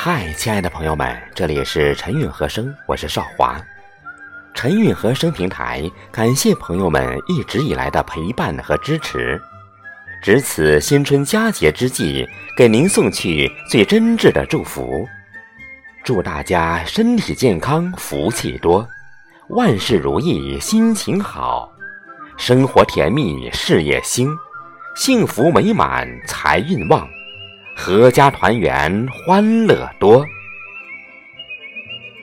嗨，亲爱的朋友们，这里是陈韵和声，我是少华。陈韵和声平台感谢朋友们一直以来的陪伴和支持，值此新春佳节之际，给您送去最真挚的祝福，祝大家身体健康，福气多，万事如意，心情好，生活甜蜜，事业兴，幸福美满，财运旺。阖家团圆，欢乐多。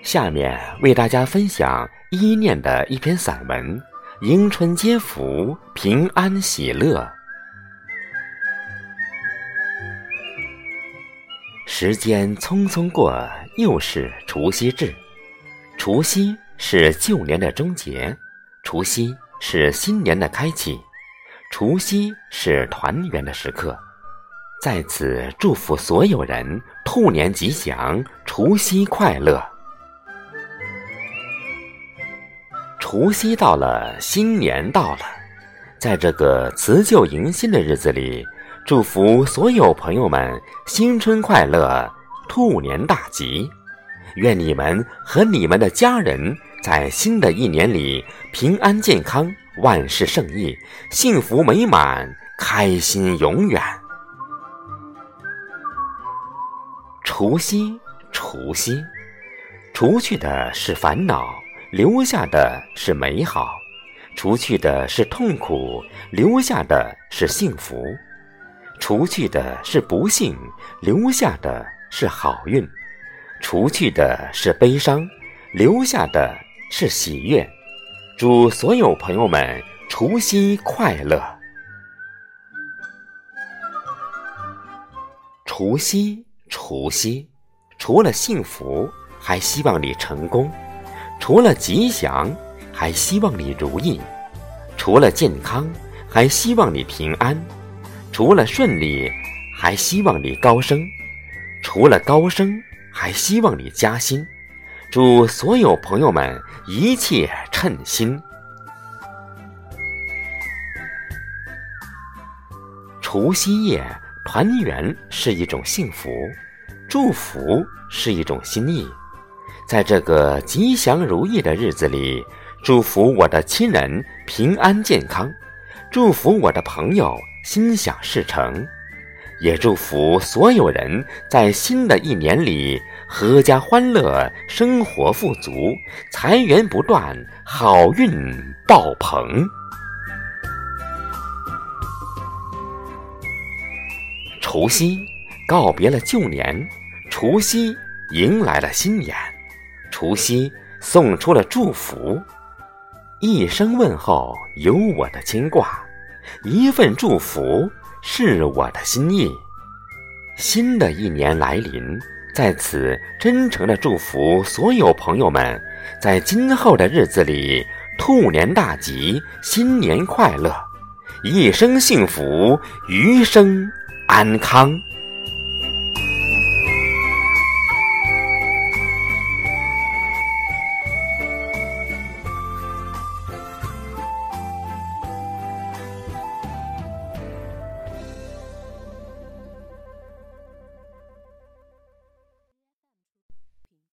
下面为大家分享一念的一篇散文：迎春接福，平安喜乐。时间匆匆过，又是除夕至。除夕是旧年的终结，除夕是新年的开启，除夕是团圆的时刻。在此祝福所有人兔年吉祥，除夕快乐。除夕到了，新年到了，在这个辞旧迎新的日子里，祝福所有朋友们新春快乐，兔年大吉。愿你们和你们的家人在新的一年里平安健康，万事胜意，幸福美满，开心永远。除夕，除夕，除去的是烦恼，留下的是美好；除去的是痛苦，留下的是幸福；除去的是不幸，留下的是好运；除去的是悲伤，留下的是喜悦。祝所有朋友们除夕快乐！除夕。除夕，除了幸福，还希望你成功；除了吉祥，还希望你如意；除了健康，还希望你平安；除了顺利，还希望你高升；除了高升，还希望你加薪。祝所有朋友们一切称心。除夕夜。团圆是一种幸福，祝福是一种心意。在这个吉祥如意的日子里，祝福我的亲人平安健康，祝福我的朋友心想事成，也祝福所有人在新的一年里阖家欢乐，生活富足，财源不断，好运爆棚。除夕告别了旧年，除夕迎来了新年，除夕送出了祝福，一声问候有我的牵挂，一份祝福是我的心意。新的一年来临，在此真诚的祝福所有朋友们，在今后的日子里，兔年大吉，新年快乐，一生幸福，余生。安康。